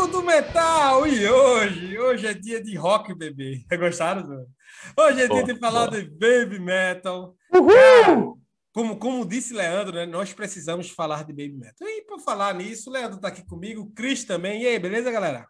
Boteco do Metal! E hoje? Hoje é dia de rock, bebê. Gostaram? Do... Hoje é dia de falar de baby metal. Uhul! como, como disse Leandro, né, nós precisamos falar de baby metal. E por falar nisso, o Leandro está aqui comigo, o Cris também. E aí, beleza, galera?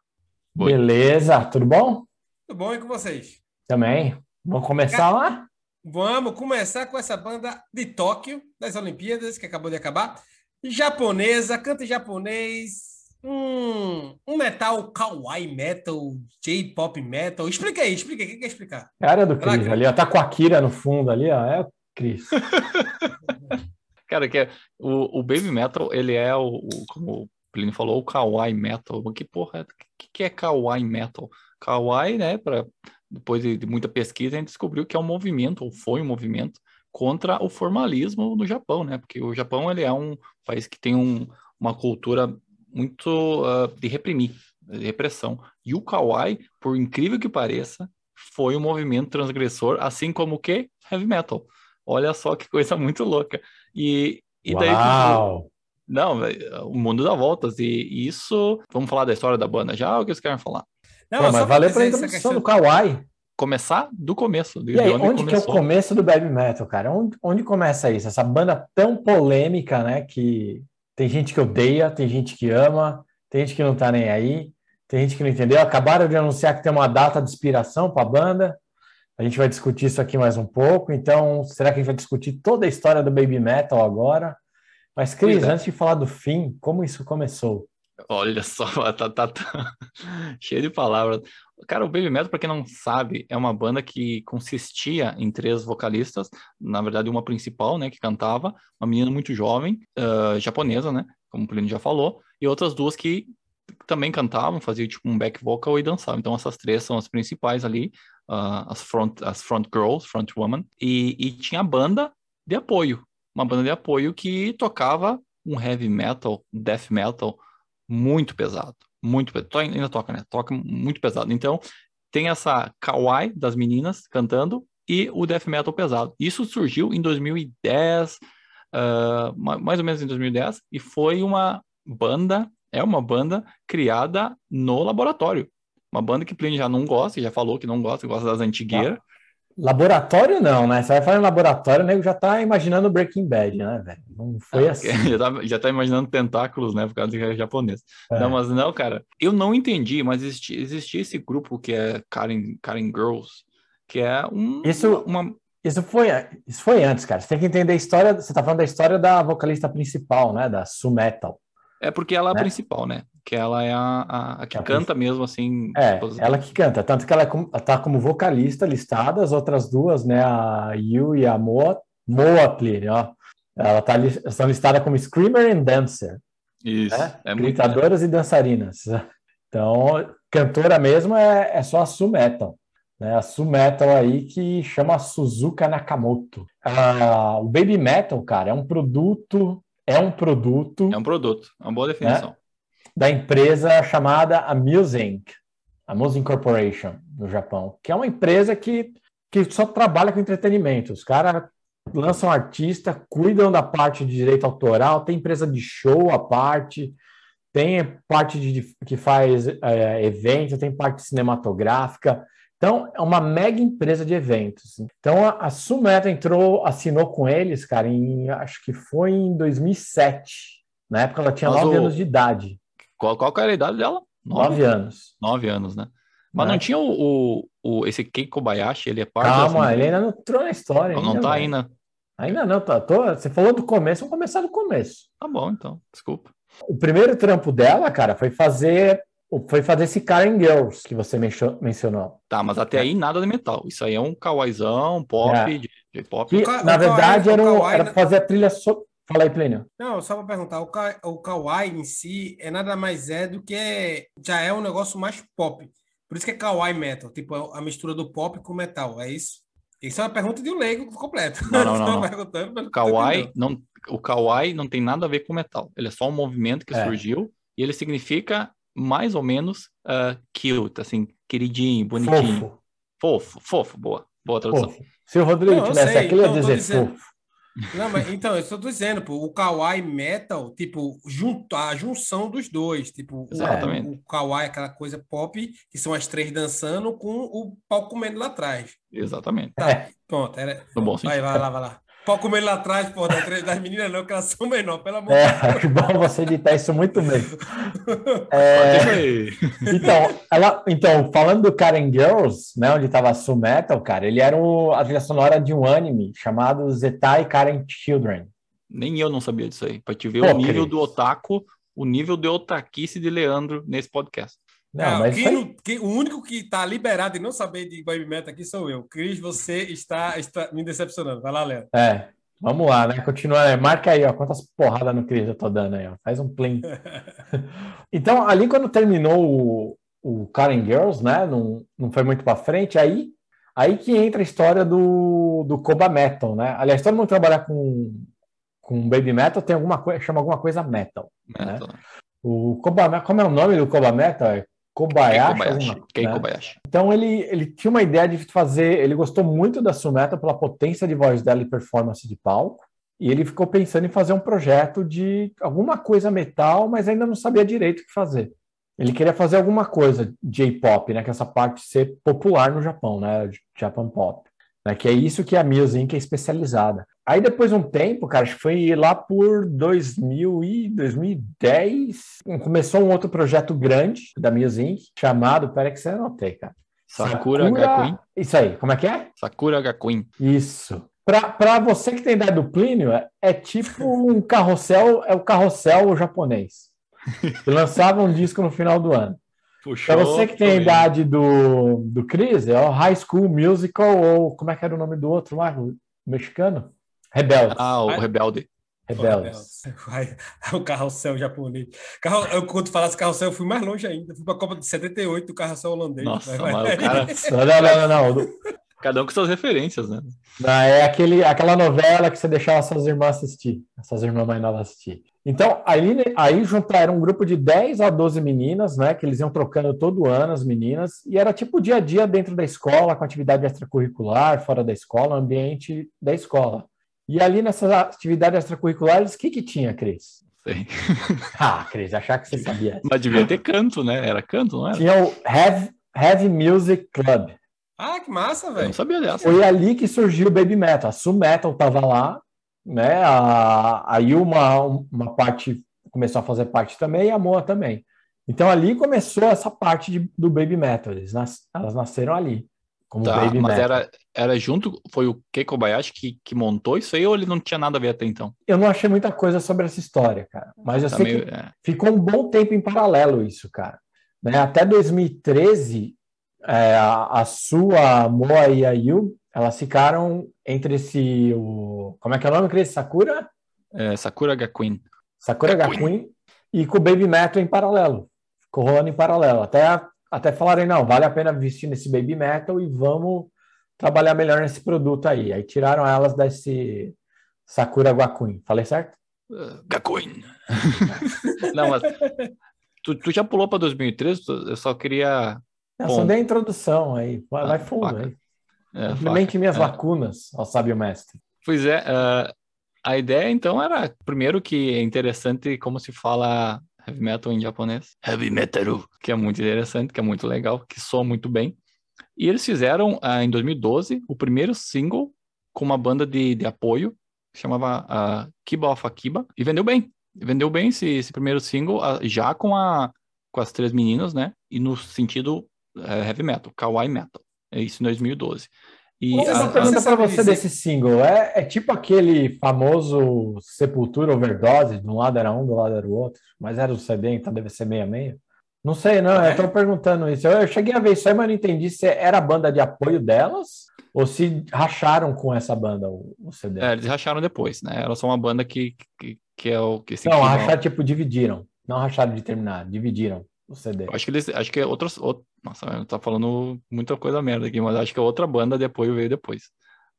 Beleza, tudo bom? Tudo bom e com vocês? Também. Vamos começar lá? Vamos começar com essa banda de Tóquio, das Olimpíadas, que acabou de acabar. Japonesa, canta em japonês, um, um metal kawaii metal, J-pop metal. Explica aí, explica aí, o que quer explicar? Cara do Cris ali, ó, tá com a Kira no fundo ali, ó, é o Cris. Cara, que é, o, o Baby Metal, ele é o, o como o Plínio falou, o Kawaii Metal. Que porra, o que, que é Kawaii Metal? Kawaii, né, pra, depois de, de muita pesquisa, a gente descobriu que é um movimento, ou foi um movimento, contra o formalismo no Japão, né? Porque o Japão, ele é um país que tem um, uma cultura muito uh, de reprimir, de repressão. E o Kawaii, por incrível que pareça, foi um movimento transgressor, assim como o que? Heavy metal. Olha só que coisa muito louca. E, e daí. Uau! Não, o mundo dá voltas. E, isso. Vamos falar da história da banda já ou o que vocês querem falar? Não, Pô, mas valeu pela introdução questão... do Kawaii. Começar do começo. e aí, onde, onde que é o começo do Baby Metal, cara? Onde, onde começa isso? Essa banda tão polêmica, né? Que tem gente que odeia, tem gente que ama, tem gente que não tá nem aí, tem gente que não entendeu. Acabaram de anunciar que tem uma data de inspiração para a banda. A gente vai discutir isso aqui mais um pouco. Então, será que a gente vai discutir toda a história do Baby Metal agora? Mas, Cris, antes de falar do fim, como isso começou? Olha só, tá, tá, tá, cheio de palavras. Cara, o Baby Metal, para quem não sabe, é uma banda que consistia em três vocalistas, na verdade uma principal, né, que cantava, uma menina muito jovem, uh, japonesa, né, como o Plínio já falou, e outras duas que também cantavam, faziam tipo um back vocal e dançavam. Então essas três são as principais ali, uh, as front as front girls, front woman, e, e tinha a banda de apoio, uma banda de apoio que tocava um heavy metal, death metal muito pesado muito pesado. Ainda toca, né? Toca muito pesado. Então, tem essa kawaii das meninas cantando e o death metal pesado. Isso surgiu em 2010, uh, mais ou menos em 2010, e foi uma banda, é uma banda criada no laboratório. Uma banda que Plínio já não gosta, já falou que não gosta, gosta das antigueiras. Laboratório não, né? Você vai falar em laboratório, o nego já tá imaginando Breaking Bad, né, velho? Não foi ah, assim. Já tá, já tá, imaginando tentáculos, né? Por causa de japonês. É. Não, mas não, cara. Eu não entendi, mas existia, existia esse grupo que é Karen, Karen Girls, que é um. Isso, uma... isso, foi, isso foi antes, cara. Você tem que entender a história. Você tá falando da história da vocalista principal, né? Da Su Metal. É porque ela é a né? principal, né? Que ela é a, a, a que é a canta mesmo, assim. É, ela que canta. Tanto que ela é tá como vocalista listada, as outras duas, né? A Yu e a Moa, Moatley, ó. Ela tá, estão listadas como Screamer and Dancer. Isso. Né? É Gritadoras muito... e dançarinas. Então, cantora mesmo é, é só a Su Metal. Né? A Su Metal aí que chama Suzuka Nakamoto. Ah, o Baby Metal, cara, é um produto é um produto. É um produto, é uma boa definição. Né, da empresa chamada Amusing, Amusing Corporation, no Japão, que é uma empresa que, que só trabalha com entretenimento. Os caras lançam artista, cuidam da parte de direito autoral, tem empresa de show à parte, tem parte de, que faz é, evento, tem parte cinematográfica. Então, é uma mega empresa de eventos. Então, a, a Sumeta entrou, assinou com eles, cara, em, acho que foi em 2007. Na época ela tinha nove anos de idade. Qual, qual era a idade dela? Nove, anos. Nove anos, né? Mas não, não tinha o, o, o, esse Kei Kobayashi, ele é parte Calma, assim, ele ainda não entrou na história. Não, ainda, não tá ainda. Ainda não, tá. Tô, você falou do começo, vamos começar do começo. Tá bom, então, desculpa. O primeiro trampo dela, cara, foi fazer foi fazer esse Karen Girls que você mencionou. Tá, mas até aí nada de metal. Isso aí é um kawaiizão, pop, é. de, de pop. Que, na verdade, era, um, era fazer a trilha. So... Fala aí, Plínio. Não, só para perguntar, o, ka o kawaii em si é nada mais é do que já é um negócio mais pop. Por isso que é kawaii metal, tipo a mistura do pop com metal, é isso? Isso é uma pergunta de um leigo completo. Não, não, não. não. kawaii não, o kawaii não tem nada a ver com metal. Ele é só um movimento que é. surgiu e ele significa mais ou menos uh, cute, assim, queridinho, bonitinho. Fofo. Fofo, fofo, boa. Boa tradução. Fofo. Se o Rodrigo não, tivesse aqui, ele ia dizer dizendo... fofo. Não, mas então, eu estou dizendo, pô, o Kawaii Metal, tipo, junto, a junção dos dois. Tipo, Exatamente. o, o Kawaii, aquela coisa pop, que são as três dançando com o pau comendo lá atrás. Exatamente. Tá, É. pronto. Era... No bom Vai, vai lá, vai lá. Pau comendo lá atrás, pô, das, meninas não, que elas são menor, pelo amor de É, Deus. acho bom você editar isso muito bem. É, então, ela, então, falando do Karen Girls, né, onde estava a Su Metal, cara, ele era o, a trilha sonora de um anime chamado Zetai Karen Children. Nem eu não sabia disso aí. Pra te ver Pô, o nível Cris. do otaku, o nível de otaquice de Leandro nesse podcast. Não, Não, mas quem não- quem- o único que está liberado e não saber de Baby Metal aqui sou eu. Cris, você está, está me decepcionando. Vai lá, Léo. É, vamos lá, né? Continua, marca aí, ó, quantas porradas no Cris eu tô dando aí, ó. Faz um plim. então, ali quando terminou o, o Karen Girls, né? Não, não foi muito pra frente, aí, aí que entra a história do, do Koba Metal, né? Aliás, todo mundo trabalhar com, com Baby Metal tem alguma coisa, chama alguma coisa metal. né? É. O Koba, como é o nome do Koba Metal? É Kobayashi? Keikobayashi. alguma- né? Keikobayashi. Então ele, ele tinha uma ideia de fazer, ele gostou muito da Sumeta pela potência de voz dela e performance de palco, e ele ficou pensando em fazer um projeto de alguma coisa metal, mas ainda não sabia direito o que fazer. Ele queria fazer alguma coisa J-pop, né, que é essa parte ser popular no Japão, né, Japan Pop, né, que é isso que a Music é especializada. Aí depois de um tempo, cara, acho que foi lá por 2000 e 2010, começou um outro projeto grande da Music, chamado, peraí que você anotei, cara. Sakura Gakuin. Isso aí, como é que é? Sakura Gakuin. Isso. Para você que tem ideia do Plínio, é, tipo um carrossel, é o carrossel japonês. Lançava um disco no final do ano. Puxou. Para você que tem a idade do, do Chris, é o High School Musical, ou como é que era o nome do outro lá, o mexicano? Rebeldes. Ah, o Ah, Rebelde. Rebeldes. Vai, o carrossel japonês. Carro, eu, quando tu falasse carrossel, eu fui mais longe ainda. Fui para a Copa de 78 do carrossel holandês. Nossa, vai. mas o cara. Não, não, não, não. Cada um com suas referências, né? Não, é aquele, aquela novela que você deixava suas irmãs assistir, suas irmãs mais novas assistir. Então, aí, aí juntaram um grupo de 10 a 12 meninas, né? Que eles iam trocando todo ano as meninas, e era tipo dia a dia dentro da escola, com atividade extracurricular, fora da escola, ambiente da escola. E ali nessas atividades extracurriculares, o que que tinha, Cris? Sei. Ah, Cris, achar que você sabia. Mas devia ter canto, né? Era canto, não era? Tinha o Heavy, Heavy Music Club. Ah, que massa, velho. não sabia dessa. Foi ali que surgiu o Baby Metal. A Su Metal tava lá, né? A, aí uma, uma parte começou a fazer parte também e a Moa também. Então ali começou essa parte de- do Baby Metal. Eles nas- elas nasceram ali, como Tá, Baby mas Metal. era, era junto, foi o Keiko Bayashi que, que montou isso aí ou ele não tinha nada a ver até então? Eu não achei muita coisa sobre essa história, cara. Mas eu Tá sei meio- que é. ficou um bom tempo em paralelo isso, cara. Né? Até 2013, é, a, a Su, a Moa e a Yu, elas ficaram entre esse... O, como é que é o nome, Cris? Sakura? É, Sakura Gakuin. Sakura Gakuin. Gakuin e com o Baby Metal em paralelo. Ficou rolando em paralelo. Até, até falarem, não, vale a pena investir nesse Baby Metal e vamos trabalhar melhor nesse produto aí. Aí tiraram elas desse Sakura Gakuin. Falei certo? Uh, Gakuin. não, mas tu, tu já pulou para 2013? Tu- Eu só queria Bom. só dei a introdução aí. Vai, Ah, vai fundo faca. aí. é, Complemente minhas É. lacunas, ó sábio mestre. Pois é, ah, a ideia então era, primeiro que é interessante como se fala heavy metal em japonês. Heavy metal, que é muito interessante, que é muito legal, que soa muito bem. E eles fizeram ah, em 2012 o primeiro single com uma banda de, de apoio, que chamava ah, Kiba of Akiba, e vendeu bem. Vendeu bem esse, esse primeiro single, ah, já com, a, com as três meninas, né? E no sentido eh, heavy metal, kawaii metal. É isso em 2012. E Uma a- pergunta você para você dizer- desse single. É, é tipo aquele famoso Sepultura Overdose, de um lado era um, do lado era o outro, mas era o CD, então deve ser meia meia. Não sei, não, É. eu tô perguntando isso. Eu, eu cheguei a ver isso aí, mas não entendi se era a banda de apoio delas ou se racharam com essa banda o, o CD. É, eles racharam depois, né? Elas são uma banda que, que, que é o que se não, racharam, tipo, dividiram. Não racharam de terminar, dividiram o CD. Eu Acho que eles, acho que é outros, out- nossa, eu tá falando muita coisa merda aqui, mas acho que a outra banda de apoio veio depois,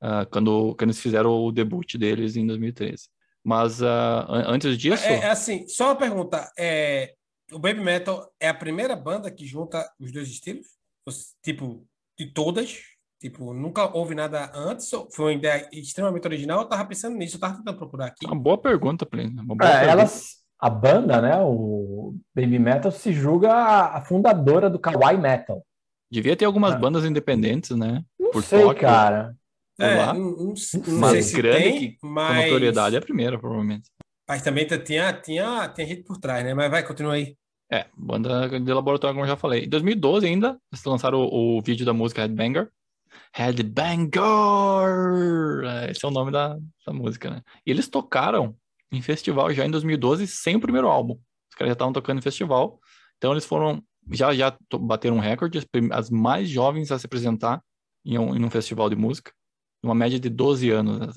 Ah, quando, quando eles fizeram o debut deles em 2013. Mas an- antes disso, É, é assim, só uma pergunta. É, o Baby Metal é a primeira banda que junta os dois estilos? Os- Tipo, de todas? Tipo, nunca houve nada antes? Foi uma ideia extremamente original? Eu tava pensando nisso, eu tava tentando procurar aqui. Uma boa pergunta, Plínio. Uma É, boa pergunta. elas, a banda, né, o Baby Metal se julga a fundadora do Kawaii Metal. Devia ter algumas Ah. bandas independentes, né? Não Por sei, Tóquio. cara. É, lá. não, não- não Mas se grande tem, que- Com mas... notoriedade é a primeira, provavelmente. Mas também tá- tinha, tinha, tinha gente por trás, né? Mas vai, continua aí. É, banda de laboratório, como eu já falei. Em 2012 ainda, eles lançaram o, o vídeo da música Headbanger. Headbanger! É, Esse é o nome da, da música, né? E eles tocaram em festival já em 2012, sem o primeiro álbum. Os caras já estavam tocando em festival. Então eles foram, já já bateram um recorde, as, as mais jovens a se apresentar em um, em um festival de música. Uma média de 12 anos. né?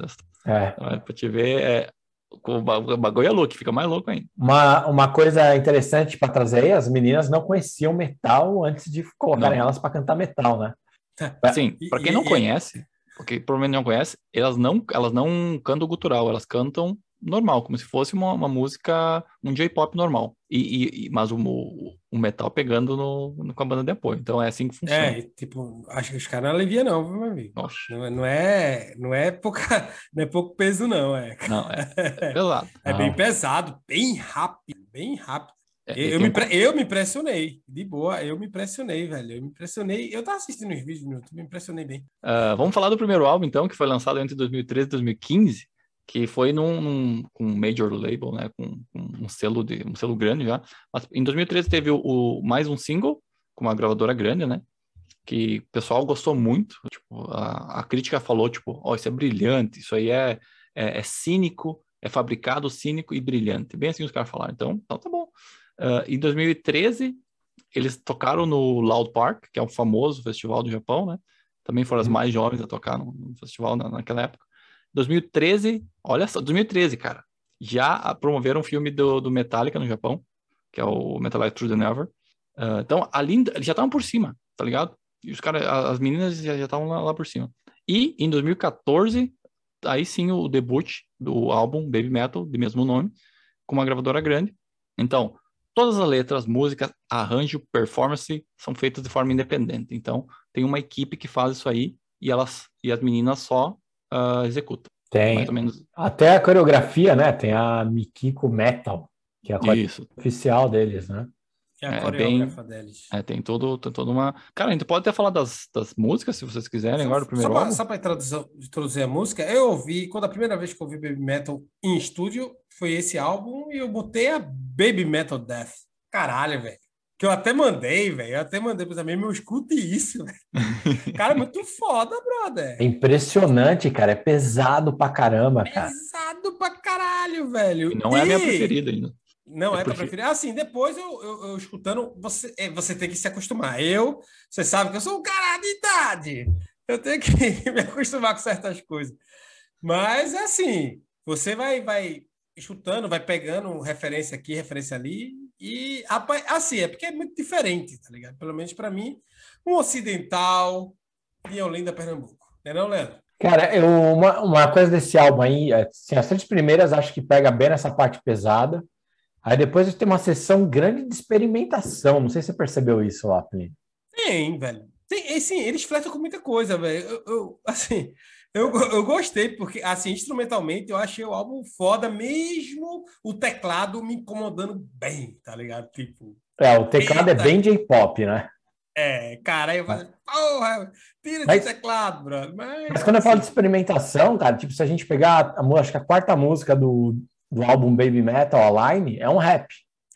É. Então, Pra te ver, é, o ba- o bagulho é louco, fica mais louco ainda. Uma, uma coisa interessante para trazer aí, as meninas não conheciam metal antes de colocarem Não. elas para cantar metal, né? E- pra quem e- não e- conhece, porque provavelmente não conhece, elas não, elas não cantam gutural, elas cantam normal, como se fosse uma, uma música, um J-pop normal. E, e- mas o, o, o metal pegando no, no- com a banda de apoio. Então é assim que funciona. É, tipo, acho que os caras não aliviam, não, meu amigo? Nossa, Não, é- não é, não é pouca, não é pouco peso, não, é. não, é, é pesado. É bem pesado, bem rápido, bem rápido. É, Eu, eu me, um- eu me impressionei, de boa, eu me impressionei, velho. Eu me impressionei. Eu tava assistindo os vídeos no YouTube, me impressionei bem. Ah, vamos falar do primeiro álbum, então, que foi lançado entre 2013 e 2015, que foi num, num um major label, né, com, um selo de um selo grande já. Mas em 2013 teve o, o- mais um single com uma gravadora grande, né, que o pessoal gostou muito. Tipo, a, a crítica falou tipo, ó, isso é brilhante, isso aí é, é, é cínico, é fabricado cínico e brilhante. Bem assim os caras falaram. Então, então tá bom. Ah, em 2013 eles tocaram no Loud Park, que é um famoso festival do Japão, né? Também foram as mais jovens a tocar no, no festival na- naquela época. 2013, olha só, 2013, cara, já promoveram um filme do, do Metallica no Japão, que é o Metallica Through the Never. Ah, então, ali, eles já estavam por cima, tá ligado? E os caras, as meninas já estavam lá, lá por cima. E em 2014, aí sim o debut do álbum Baby Metal, de mesmo nome, com uma gravadora grande. Então, todas as letras, músicas, arranjo, performance são feitas de forma independente. Então, tem uma equipe que faz isso aí e elas e as meninas só ah, executam. Tem Mais ou menos até a coreografia, né? Tem a Mikiko Metal, que é a coreografia oficial deles, né? Que é a É, coreógrafa deles. É, tem todo, tem toda uma. Cara, a gente pode até falar das, das músicas, se vocês quiserem, agora do primeiro só, álbum. só pra introduzir, introduzir a música, eu ouvi, quando a primeira vez que eu ouvi Baby Metal em estúdio, foi esse álbum e eu botei a Baby Metal Death. Caralho, velho. Que eu até mandei, velho. Eu até mandei pros amigos, meu, escute isso, velho. Cara, é muito foda, brother. É impressionante, cara. É pesado pra caramba, cara. Pesado pra caralho, velho. E não é a minha E- preferida ainda. Não Eu é tua preferida. Assim, depois eu, eu, eu escutando, você, é, você tem que se acostumar. Eu, você sabe que eu sou um cara de idade. Eu tenho que me acostumar com certas coisas. Mas é assim, você vai, vai escutando, vai pegando referência aqui, referência ali. E assim, é porque é muito diferente, tá ligado? Pelo menos para mim, um ocidental de Olinda, Pernambuco. Não é não, Leandro? Cara, eu, uma, uma coisa desse álbum aí, é, assim, as três primeiras acho que pega bem nessa parte pesada. Aí depois tem uma sessão grande de experimentação. Não sei se você percebeu isso lá, Plínio. Tem, velho. Tem, assim, eles flertam com muita coisa, velho. Eu, eu, assim, eu, eu gostei, porque, assim, instrumentalmente, eu achei o álbum foda, mesmo o teclado me incomodando bem, tá ligado? Tipo, É, o teclado é Eita. bem J-pop, né? é, cara, aí eu falei, porra, tira Mas- esse teclado, brother. Mas, Mas quando eu falo de assim, experimentação, cara, tipo, se a gente pegar a, acho que a quarta música do, do álbum Baby Metal, Align, é um rap.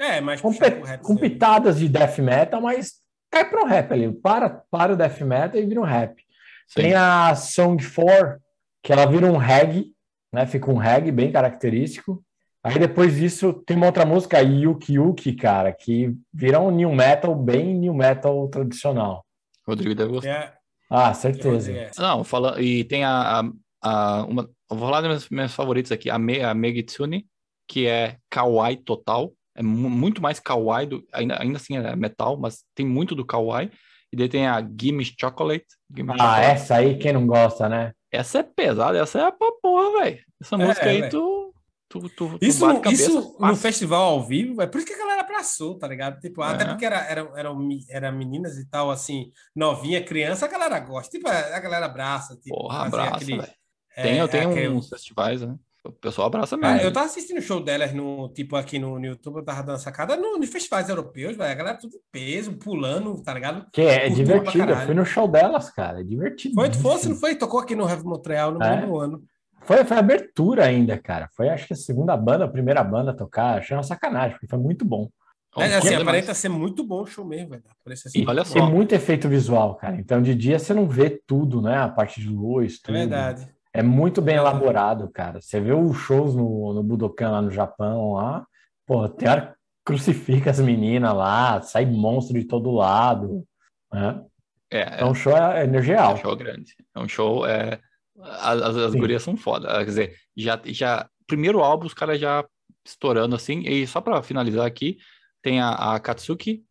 É, mas Com, pe- rap, com pitadas de death metal, mas cai para um rap ali. Para, para o death metal e vira um rap. Sim. Tem a Song 4, que ela vira um reggae, né? Fica um reggae bem característico. Aí depois disso tem uma outra música, Yuki Yuki, cara, que vira um new metal, bem new metal tradicional. Rodrigo deve gostar. É, Ah, é, certeza. é. Não, fala, e tem a, a, a- uma, vou falar dos meus, meus favoritos aqui, a, Me, a Megitsune, que é kawaii total, é mu- muito mais kawaii, do, ainda, ainda assim é metal, mas tem muito do kawaii, e daí tem a Gimme Chocolate, Gimme Ah, Chocolate. essa aí quem não gosta, né? Essa é pesada, essa é pra porra, velho. Essa É, música aí, tu... Tu, tu, tu Isso, bate no- cabeça, isso no festival ao vivo, é por isso que a galera abraçou, tá ligado? Tipo, até É. porque era, era, eram, mi- era meninas e tal, assim, novinha, criança, a galera gosta. Tipo, a galera abraça. Tipo, Porra, abraça, aquele- velho. é, Tem, eu tenho aquele- uns festivais, né? O pessoal abraça mesmo. eu tava assistindo o show delas no, tipo, aqui no, no YouTube, eu tava dando sacada no, nos festivais europeus, velho. A galera tudo em peso, pulando, tá ligado? Que é pra divertido. Eu fui no show delas, cara. É divertido. Foi, tu fosse, não foi? Tocou aqui no Heavy Montreal no É. mesmo ano. Foi, foi abertura ainda, cara. Foi acho que a segunda banda, a primeira banda a tocar. Achei uma sacanagem, porque foi muito bom. É É, assim, pouco aparenta ser muito bom o show mesmo, velho. Ser E olha só. tem muito efeito visual, cara. Então, de dia você não vê tudo, né? A parte de luz, É tudo. verdade. É muito bem É. elaborado, cara. Você vê os shows no, no Budokan lá no Japão, lá, pô, tem hora crucifica as meninas lá, sai monstro de todo lado. Né? É, Então, o show é é energia um alta. show grande. É um show. É... As, as, as gurias são foda. Quer dizer, já, já. Primeiro álbum, os caras já estourando assim. E só pra finalizar aqui, tem a, a Katsuki,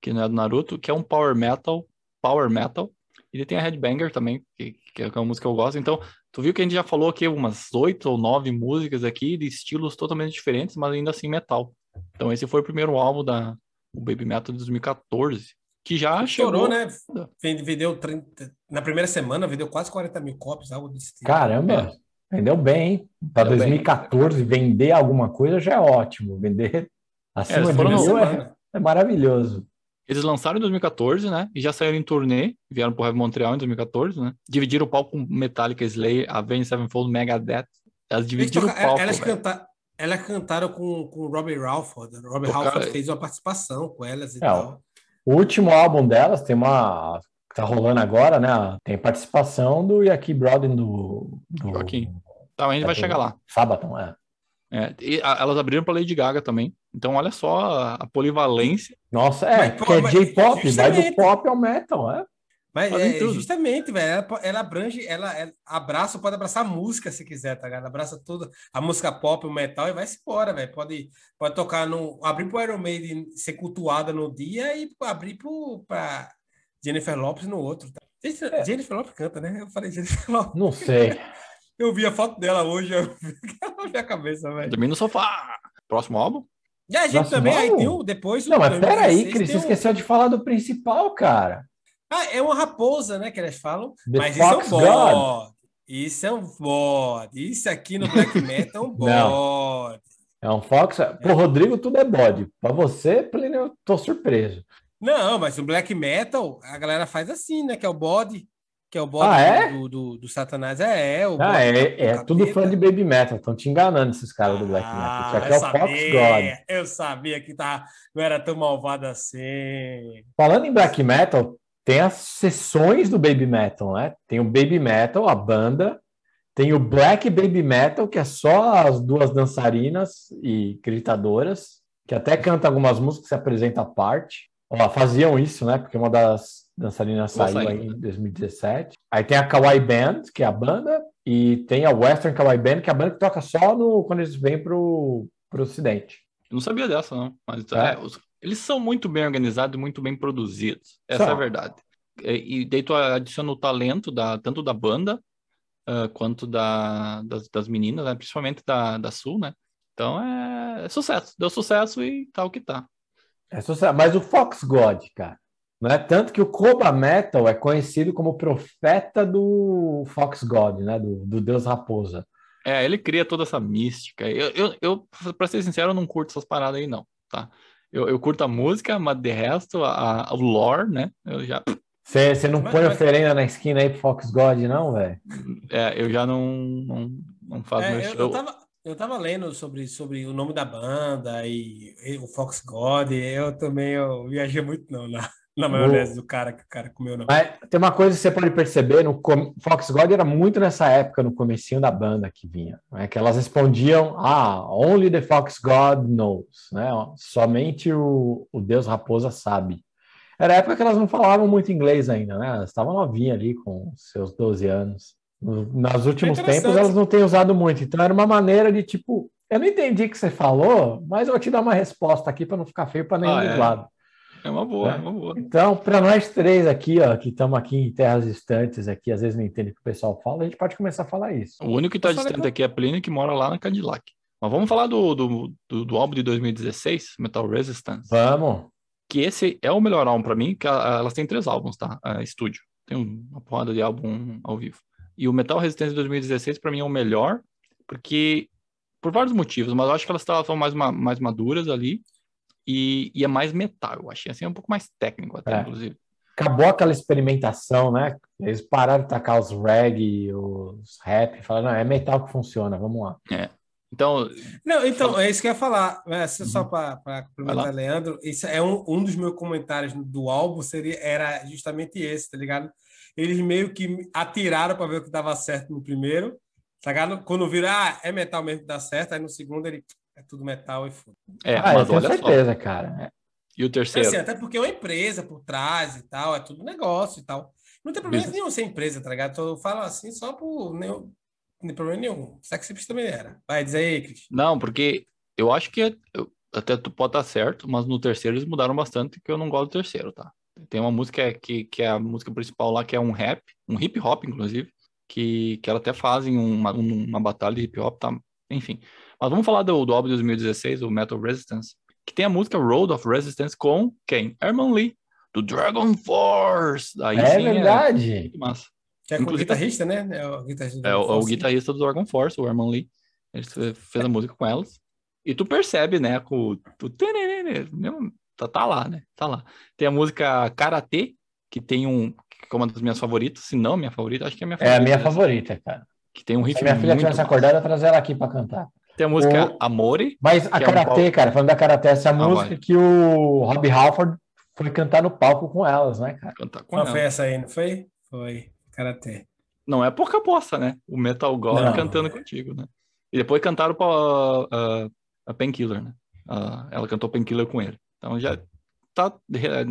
que não é do Naruto, que é um power metal. Power metal. E tem a Headbanger também, que, que é uma música que eu gosto. Então, tu viu que a gente já falou aqui umas oito ou nove músicas aqui de estilos totalmente diferentes, mas ainda assim metal. Então, esse foi o primeiro álbum da o Baby Metal de 2014, que já Estourou, chegou. né? Vende- Vendeu 30. Na primeira semana, vendeu quase 40 mil cópias, algo desse tipo. Caramba, vendeu bem, hein? Para Vendeu bem. 2014, vender alguma coisa já é ótimo. Vender acima eles de mil é, semana. é maravilhoso. Eles lançaram em 2014, né? E já saíram em turnê, vieram pro Heavy Montreal em 2014, né? Dividiram o palco com Metallica, Slayer, Avenged Sevenfold, Megadeth. Elas dividiram toca- o palco, elas, velho. canta- elas cantaram com, com o Robbie Ralford. O Robbie Tocaram- Ralford fez uma participação com elas e É, tal. O último álbum delas tem uma. que tá rolando agora, né? Tem participação do Yaki Broden do. do Joaquim. Tá, a gente vai chegar lá. Sabaton, é. É, e a- elas abriram pra Lady Gaga também. Então, olha só a, a polivalência. Nossa, é, Mas, pô, é J-pop, vai do pop ao metal, é. Mas é, justamente, velho, ela, ela abrange, ela, ela abraça, pode abraçar a música se quiser, tá ligado? Abraça tudo, a música pop, o metal e vai-se embora, velho. Pode, pode tocar no. abrir pro Iron Maiden ser cultuada no dia e abrir pro, pra Jennifer Lopes no outro. Tá? Jennifer, É. Jennifer Lopes canta, né? Eu falei Jennifer Lopes. Não sei. Eu vi a foto dela hoje, eu vi na minha cabeça, velho. Dormindo no sofá. Próximo álbum? E a gente Nossa, também, aí vamos? tem o depois. o Não, mas peraí, 2016 Cris, você um- esqueceu de falar do principal, cara. Ah, é uma raposa, né? Que elas falam. The mas Fox isso é um God. bode. Isso é um bode. Isso aqui no Black Metal é um Não. bode. É um Fox. Pro Rodrigo, tudo é bode. Pra você, Plínio, eu tô surpreso. Não, mas no Black Metal a galera faz assim, né? Que é o bode. Que é o bode Ah, é? do, do, do Satanás. É, é. O Ah, é, é tudo fã de Baby Metal. Estão te enganando esses caras do Black Metal. Isso aqui é eu o Fox sabia, God. Eu sabia que tá, não era tão malvado assim. Falando em Black Metal, tem as sessões do Baby Metal, né? Tem o Baby Metal, a banda. Tem o Black Baby Metal, que é só as duas dançarinas e gritadoras, que até canta algumas músicas, se apresenta à parte. Ó, faziam isso, né? Porque uma das dançarinas Boa saiu aí em 2017. Aí tem a Kawaii Band, que é a banda, e tem a Western Kawaii Band, que é a banda que toca só no, quando eles vêm pro, pro Ocidente. Eu não sabia dessa, não. Mas É. é, eles são muito bem organizados e muito bem produzidos. Essa São. é a verdade. E, e daí tu adiciona o talento da, tanto da banda ah, quanto da, das, das meninas, né? principalmente da, da Sul, né? Então é, é sucesso. Deu sucesso e tá o que tá. É sucesso. Mas o Fox God, cara, não é tanto que o Koba Metal é conhecido como profeta do Fox God, né? Do, do Deus Raposa. É, ele cria toda essa mística. Eu, eu, eu pra ser sincero, eu não curto essas paradas aí, não, tá? Eu, eu curto a música, mas de resto, a, a- o lore, né? Eu já, Você não Mas- põe mas- oferenda na esquina aí pro Fox God, não, velho? é, eu já não, não, não faço meu É, eu, estilo. eu, tava, eu tava lendo sobre, sobre o nome da banda e, e o Fox God. Eu também eu viajei muito não, na, na maionese do cara que o cara comeu. Não. Mas tem uma coisa que você pode perceber, no com- Fox God era muito nessa época, no comecinho da banda que vinha, né? Que elas respondiam, ah, only the Fox God knows, né? Somente o, o Deus Raposa sabe. Era a época que elas não falavam muito inglês ainda, né? Elas estavam novinhas ali com seus 12 anos. No- Nos últimos interessante. tempos elas não têm usado muito, então era uma maneira de tipo, eu não entendi o que você falou, mas eu vou te dar uma resposta aqui para não ficar feio para nenhum Ah, é. lados. É uma boa, É. é uma boa. Então, para nós três aqui, ó, que estamos aqui em terras distantes, aqui, às vezes não entende o que o pessoal fala, a gente pode começar a falar isso. O único que tá falei distante aqui é Plínio, que mora lá na Cadillac. Mas vamos falar do, do, do, do álbum de 2016, Metal Resistance. Vamos. Que esse é o melhor álbum para mim, que elas têm três álbuns, tá? A estúdio. Tem uma porrada de álbum ao vivo. E o Metal Resistance 2016 para mim é o melhor, porque por vários motivos, mas eu acho que elas estavam mais, mais maduras ali e, e, é mais metal, eu achei assim, é um pouco mais técnico até, é. inclusive. Acabou aquela experimentação, né? Eles pararam de tacar os reggae, os rap, falaram, não, é metal que funciona, vamos lá. É. Então. Não, então, é isso que eu ia falar. É, só uhum. para complementar, Leandro, isso é um, um dos meus comentários do álbum, seria, era justamente esse, tá ligado? Eles meio que atiraram para ver o que dava certo no primeiro, tá ligado? Quando viram, ah, é metal mesmo que dá certo, aí no segundo ele é tudo metal e foda. É, ah, mas eu tenho certeza, só. cara. É. E o terceiro? Assim, até porque é uma empresa por trás e tal, é tudo negócio e tal. Não tem problema Business. nenhum ser empresa, tá ligado? Eu falo assim só por. Nenhum, não tem problema nenhum. Sex também era. Vai, dizer aí, Cris. Não, porque eu acho que eu, até tu pode estar certo, mas no terceiro eles mudaram bastante, que eu não gosto do terceiro, tá? Tem uma música que, que é a música principal lá, que é um rap, um hip hop, inclusive, que, que ela até fazem uma, uma batalha de hip hop, tá? Enfim. Mas vamos falar do, do álbum de 2016, o Metal Resistance, que tem a música Road of Resistance com quem? Herman Lee, do Dragon Force. Aí, é sim, é verdade. É massa. Que é com o guitarrista, né? É o guitarrista do, é, o, o guitarrista do Dragon Force, o Herman Lee. Ele fez a música com elas. E tu percebe, né? Com o. Tá, tá lá, né? Tá lá. Tem a música Karate, que tem um. Que é uma das minhas favoritas, se não minha favorita, acho que é a minha favorita. É a minha favorita, cara. Que tem um riff. Se minha filha tivesse acordado, eu trazer ela aqui para cantar. Tem a música o... Amore. Mas a Karate, é um cara, falando da Karate, essa é a ah, música vai. que o Robbie Halford foi cantar no palco com elas, né, cara? Cantar com Qual foi essa aí, não foi? Foi. Karate. Não é pouca bosta, né? O Metal God cantando contigo, né? E depois cantaram para uh, a Painkiller, né? Uh, ela cantou Painkiller com ele. Então já tá,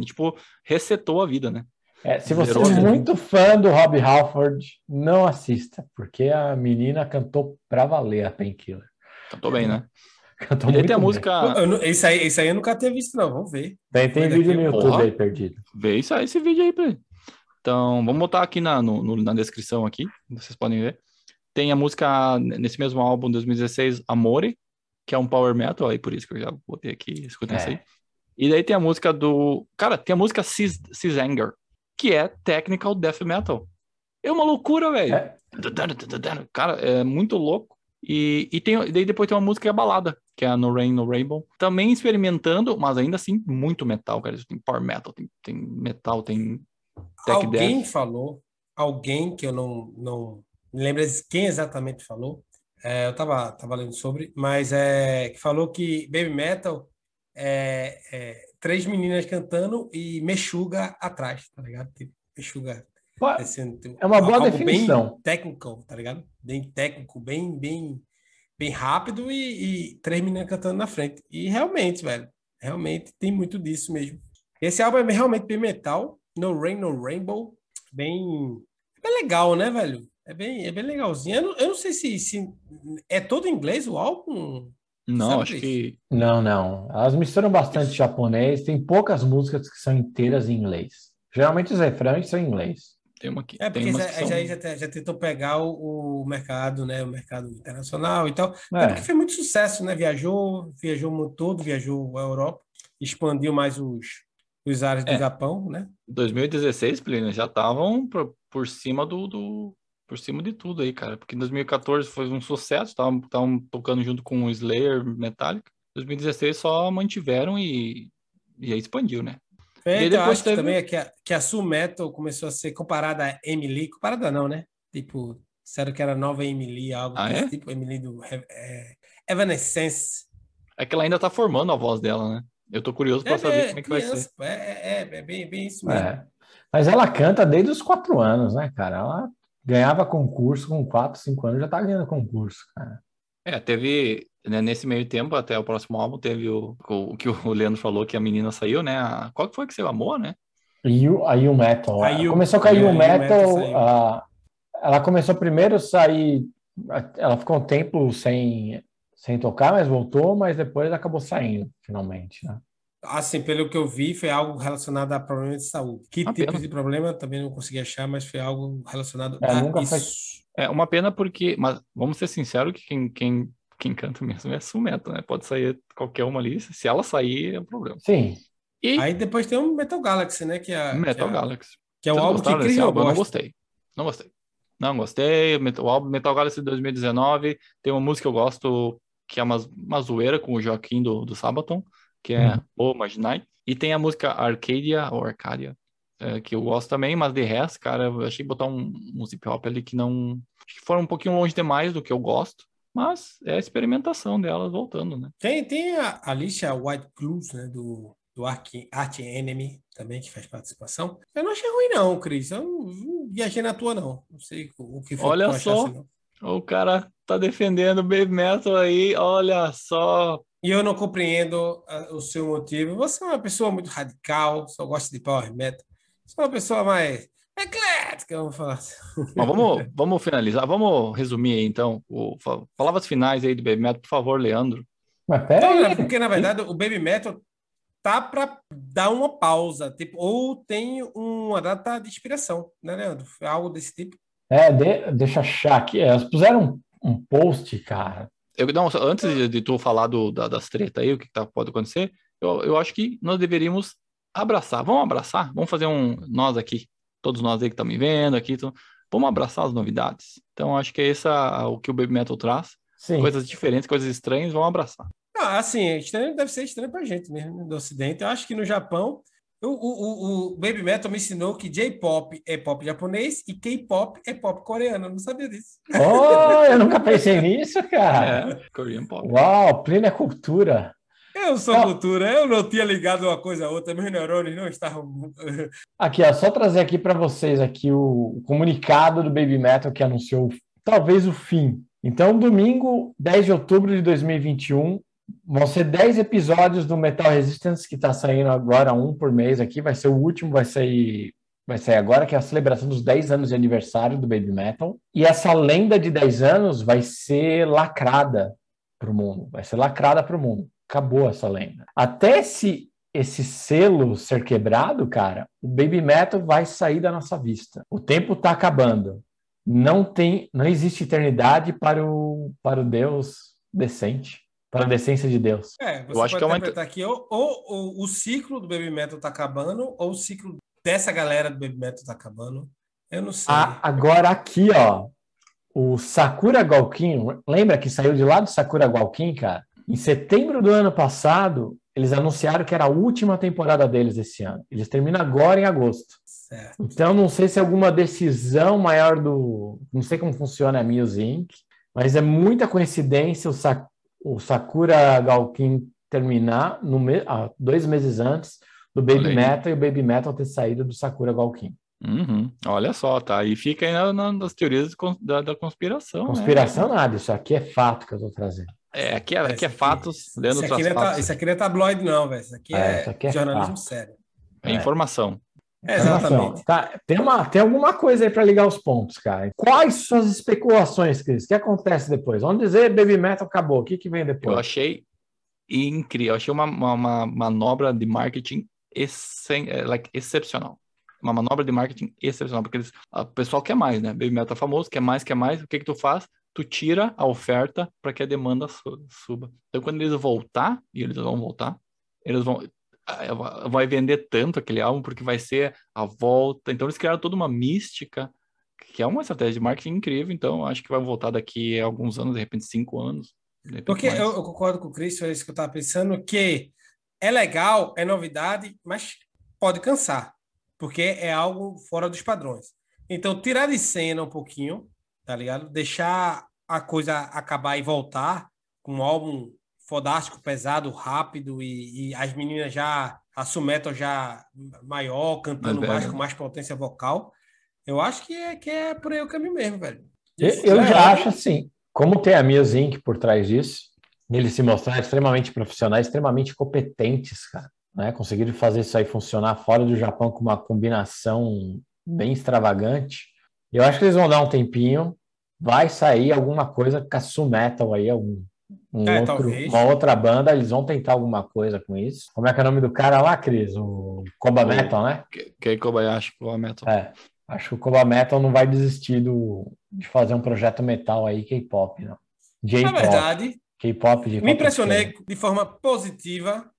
tipo, resetou a vida, né? É, se você é muito fã do Rob Halford, não assista, porque a menina cantou pra valer a Painkiller. Cantou bem, né? Cantou e muito tem a música. Isso aí, isso aí eu nunca tinha visto, não. Vamos ver. Tem, tem vídeo no YouTube Porra. aí perdido. Vê isso aí, esse vídeo aí pra ele. Então, vamos botar aqui na, no, na descrição aqui, vocês podem ver. Tem a música nesse mesmo álbum, 2016, Amore, que é um power metal, aí por isso que eu já botei aqui, escutem é. isso aí. E daí tem a música do... Cara, tem a música Cis, Cis Anger, que é technical death metal. É uma loucura, velho. É. Cara, é muito louco. E, e tem, daí depois tem uma música que é balada, que é a No Rain, No Rainbow. Também experimentando, mas ainda assim muito metal, cara. Tem power metal, tem, tem metal, tem tech Alguém death. falou, alguém que eu não, não lembro quem exatamente falou, é, eu tava, tava lendo sobre, mas é, que falou que baby metal é, é três meninas cantando e mexuga atrás, tá ligado? Tipo, mexuga é uma boa definição. Bem técnico, tá ligado? Bem técnico, bem, bem, bem rápido e, e três meninas cantando na frente. E realmente, velho, realmente tem muito disso mesmo. Esse álbum é realmente bem metal, No Rain, No Rainbow, bem, bem legal, né, velho? É bem, é bem legalzinho. Eu não, eu não sei se, se é todo em inglês o álbum. Não, Sabe acho isso? que. Não, não. Elas misturam bastante japonês, tem poucas músicas que são inteiras em inglês. Geralmente os refrões são em inglês. Tem uma aqui. É, porque já, são... já, já, já, tentou pegar o, o, mercado, né? O mercado internacional e tal. É. Porque fez muito sucesso, né? Viajou, viajou o mundo todo, viajou a Europa, expandiu mais os, os áreas do é. Japão, né? 2016, Plínio, já estavam por, por cima do, do, por cima de tudo aí, cara. Porque em 2014 foi um sucesso, estavam tocando junto com o Slayer Metallica. 2016 só mantiveram e, e aí expandiu, né? É, eu acho teve... também que a, que a Sul Metal começou a ser comparada a Emily, comparada não, né? Tipo, disseram que era nova Emily, algo ah, é? tipo Emily do é, Evanescence. É que ela ainda tá formando a voz dela, né? Eu tô curioso para é, saber como é que criança, vai ser. É, é, é bem, bem isso mesmo. É. Mas ela canta desde os quatro anos, né, cara? Ela ganhava concurso com quatro, cinco anos, já tá ganhando concurso, cara. É, teve né, nesse meio tempo, até o próximo álbum, teve o, o, que o Leandro falou que a menina saiu, né? A, qual que foi que saiu? Amor, né? You, a You Metal. A you, começou com a You, Metal. Metal uh, ela começou primeiro a sair. Ela ficou um tempo sem, sem tocar, mas voltou, mas depois acabou saindo, finalmente, né? Assim, pelo que eu vi, foi algo relacionado a problemas de saúde. Que tipo pena. de problema também não consegui achar, mas foi algo relacionado é, a isso. Foi... É uma pena porque, mas vamos ser sinceros que quem, quem quem canta mesmo é Sumeta, né? Pode sair qualquer uma ali, se ela sair é um problema. Sim. E aí depois tem o Metal Galaxy, né? Que é, Metal que é, Galaxy. Que é o álbum que Cris álbum? Eu não gostei. Não gostei. Não gostei. O álbum Metal Galaxy de 2019 tem uma música que eu gosto que é uma, uma zoeira com o Joaquim do, do Sabaton, que é hum. O Imaginai. E tem a música Arcadia, ou Arcadia, é, que eu gosto também, mas de resto, cara, eu achei botar um, um hip hop ali que não. Acho que foram um pouquinho longe demais do que eu gosto. Mas é a experimentação delas voltando, né? Tem, tem a Alicia White Cruz, né? Do, do Art Enemy também, que faz participação. Eu não achei ruim, não, Cris. Eu não, não viajei na tua, não. Não sei o que foi. Olha só, assim, o cara tá defendendo o Baby Metal aí, olha só. E eu não compreendo o seu motivo. Você é uma pessoa muito radical, só gosta de power metal. Você é uma pessoa mais eclética, vamos falar assim. Mas vamos, vamos finalizar, vamos resumir aí, então. O, palavras finais aí do Baby Metal, por favor, Leandro. Mas pera então, aí. Porque, na verdade, o Baby Metal tá para dar uma pausa, tipo, ou tem uma data de inspiração, né, Leandro? Algo desse tipo. É, de, deixa eu achar aqui. É, eles puseram um, um post, cara. Eu, não, antes de, de tu falar do, da, das tretas aí, o que tá, pode acontecer, eu, eu acho que nós deveríamos abraçar. Vamos abraçar? Vamos fazer um. Nós aqui, todos nós aí que estão me vendo aqui, então, vamos abraçar as novidades. Então, acho que é essa o que o Baby Metal traz. Sim. Coisas diferentes, coisas estranhas, vamos abraçar. Ah, assim, estranho deve ser estranho pra gente mesmo, do Ocidente. Eu acho que no Japão, o, o, o Baby Metal me ensinou que J-pop é pop japonês e K-pop é pop coreano. Eu não sabia disso. Oh, eu nunca pensei nisso, cara. É, Korean pop. Uau, plena cultura. Eu sou não. cultura, eu não tinha ligado uma coisa a outra, meus neurônios não estavam. Aqui, ó, só trazer aqui para vocês aqui o, o comunicado do Baby Metal que anunciou talvez o fim. Então, domingo, 10 de outubro de 2021, vão ser 10 episódios do Metal Resistance, que está saindo agora, um por mês aqui. Vai ser o último, vai sair, vai sair agora, que é a celebração dos 10 anos de aniversário do Baby Metal. E essa lenda de 10 anos vai ser lacrada para o mundo. Vai ser lacrada para o mundo. Acabou essa lenda. Até esse, esse selo ser quebrado, cara, o Baby Metal vai sair da nossa vista. O tempo está acabando. Não tem, não existe eternidade para o, para o Deus decente para a decência de Deus. É, você eu acho que é uma aqui ou, ou, ou, o ciclo do Baby Metal tá acabando ou o ciclo dessa galera do Baby Metal tá acabando. Eu não sei. Ah, agora aqui, ó, o Sakura Galkin, lembra que saiu de lá do Sakura Galkin, cara? Em setembro do ano passado, eles anunciaram que era a última temporada deles esse ano. Eles terminam agora em agosto. Certo. Então, não sei se é alguma decisão maior do. Não sei como funciona a Music, mas é muita coincidência o, Sa o Sakura Galkin terminar no me... ah, dois meses antes do Baby Metal e o Baby Metal ter saído do Sakura Galkin. Uhum. Olha só, tá? E fica aí na, na, nas teorias da, da conspiração. Né? Conspiração né? nada, isso aqui é fato que eu tô trazendo. É, aqui é, aqui é fatos, lendo isso aqui, é fatos. isso aqui não é tabloide, não, velho. Isso aqui é, é, isso aqui é jornalismo fato. sério. É informação. É, exatamente. Tá, tem, uma, tem alguma coisa aí para ligar os pontos, cara. Quais suas especulações, Cris? O que acontece depois? Vamos dizer, Baby Metal acabou. O que, que vem depois? Eu achei incrível. Eu achei uma, uma, uma manobra de marketing essen, é, like, excepcional. Uma manobra de marketing excepcional, porque eles, o pessoal quer mais, né? Baby Metal é famoso, quer mais, quer mais. O que que tu faz? Tu tira a oferta para que a demanda suba. Então, quando eles voltar, e eles vão voltar, eles vão vai vender tanto aquele álbum porque vai ser a volta. Então eles criaram toda uma mística, que é uma estratégia de marketing incrível. Então acho que vai voltar daqui a alguns anos, de repente cinco anos. Porque eu, eu, concordo com o Cris, é isso que eu estava pensando, que é legal, é novidade, mas pode cansar, porque é algo fora dos padrões. Então tirar de cena um pouquinho, tá ligado? Deixar a coisa acabar e voltar com um álbum fodástico, pesado, rápido e, e as meninas já a Sumeto já maior, cantando mais, mais com mais potência vocal. Eu acho que é, que é por aí o caminho mesmo, velho. Isso, eu, é, já acho assim, como tem a Music por trás disso, eles se mostraram extremamente profissionais, extremamente competentes, cara. Né? Conseguiram fazer isso aí funcionar fora do Japão com uma combinação bem extravagante. Eu acho que eles vão dar um tempinho, vai sair alguma coisa com a Sumetal aí, algum um é, outro, uma outra banda, eles vão tentar alguma coisa com isso. Como é que é o nome do cara lá, Cris? O Koba o, Metal, né? Kei Kobayashi, Koba Metal. É, acho que o Koba Metal não vai desistir do, de fazer um projeto metal aí, K-pop, não. Na verdade, K-pop de Me impressionei de forma positiva,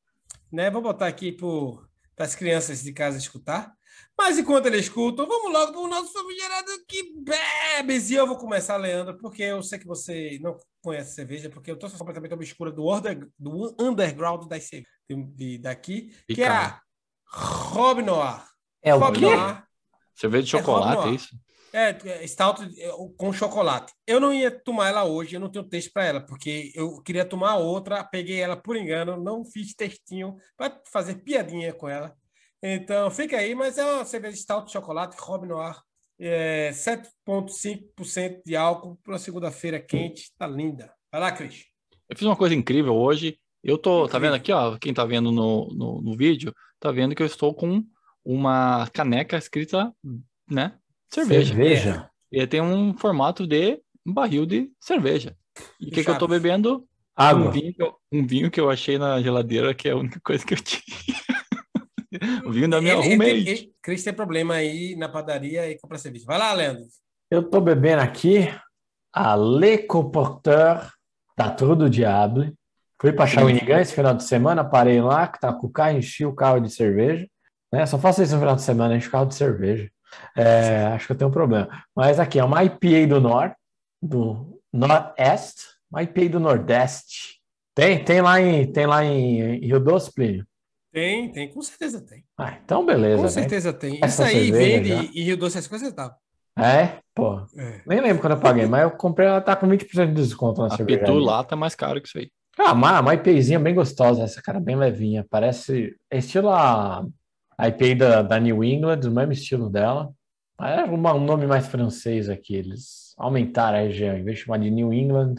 né? Vou botar aqui para as crianças de casa escutar. Mas enquanto eles escutam, vamos logo para o nosso famigerado que bebes. E eu vou começar, Leandro, porque eu sei que você não conhece cerveja, porque eu estou completamente obscura do, order, do underground das cervejas de, daqui, e que é a Rob Noir. É o Rob quê? Noir. Cerveja de chocolate, é, é isso? É, stout é, com chocolate. Eu não ia tomar ela hoje, eu não tenho texto para ela, porque eu queria tomar outra, peguei ela por engano, não fiz textinho para fazer piadinha com ela. Então, fica aí, mas é uma cerveja stout de chocolate, Rob Noir. É 7,5% de álcool para segunda-feira quente. Tá linda. Vai lá, Cris. Eu fiz uma coisa incrível hoje. Eu tô, incrível. tá vendo aqui, ó, quem tá vendo no, no, no, vídeo, tá vendo que eu estou com uma caneca escrita, né? Cerveja. Cerveja. E tem um formato de um barril de cerveja. E o que, que eu tô bebendo? Água. Um vinho, um vinho que eu achei na geladeira, que é a única coisa que eu tinha. O vinho da minha roommate. Cris tem problema aí na padaria e compra cerveja. Vai lá, Leandro. Eu tô bebendo aqui a Le Comporteur da Tour do Diable. Fui para Shawinigan esse final de semana, parei lá, que tá com o carro, enchi o carro de cerveja. Né? Só faço isso no final de semana, enchi o carro de cerveja. É, acho que eu tenho um problema. Mas aqui é uma IPA do Norte, do Nordeste, uma IPA do Nordeste. Tem, tem lá em, tem lá em Rio Doce, Plínio? Tem, tem, com certeza tem. Ah, então beleza. Com né? certeza tem. Isso aí vende já. e Rio Doce as coisas tá. É? Pô. É. Nem lembro quando eu paguei, mas eu comprei, ela tá com 20% de desconto na a cerveja. A Pitu lá tá mais caro que isso aí. Ah, uma, uma IPzinha bem gostosa, essa cara bem levinha. Parece é estilo a, a IP da, da New England, o mesmo estilo dela. É uma, um nome mais francês aqui. Eles aumentaram a região. Em vez de chamar de New England,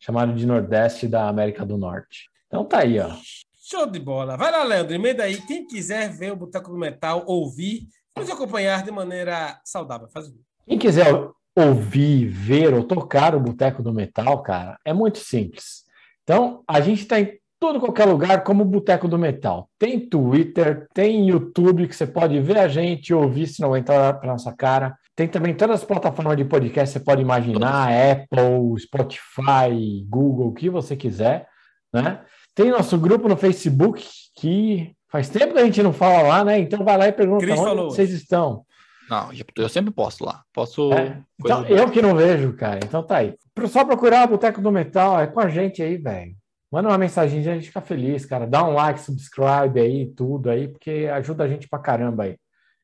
chamaram de Nordeste da América do Norte. Então tá aí, ó. Show de bola. Vai lá, Leandro, emenda aí. Quem quiser ver o Boteco do Metal, ouvir, nos acompanhar de maneira saudável. Faz Quem quiser ouvir, ver ou tocar o Boteco do Metal, cara, é muito simples. Então, a gente está em todo qualquer lugar como o Boteco do Metal. Tem Twitter, tem YouTube que você pode ver a gente, ouvir se não entrar para nossa cara. Tem também todas as plataformas de podcast que você pode imaginar, Apple, Spotify, Google, o que você quiser, né? Tem nosso grupo no Facebook, que faz tempo que a gente não fala lá, né? Então vai lá e pergunta Cris onde falou. vocês estão. Não, eu sempre posto lá. Posso. É, então, eu que não vejo, cara. Então tá aí. Só procurar o Boteco do Metal, é com a gente aí, velho. Manda uma mensagem, a gente fica feliz, cara. Dá um like, subscribe aí, tudo aí, porque ajuda a gente pra caramba aí.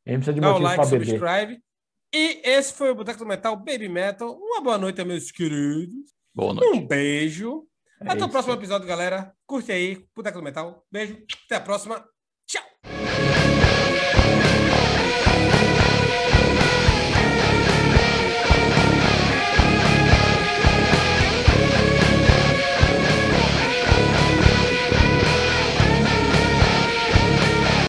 A gente precisa de Dá um like, subscribe. E esse foi o Boteco do Metal Baby Metal. Uma boa noite, meus queridos. Boa noite. Um beijo. É Até o próximo episódio, galera. Curte aí, Boteco do Metal. Beijo, até a próxima.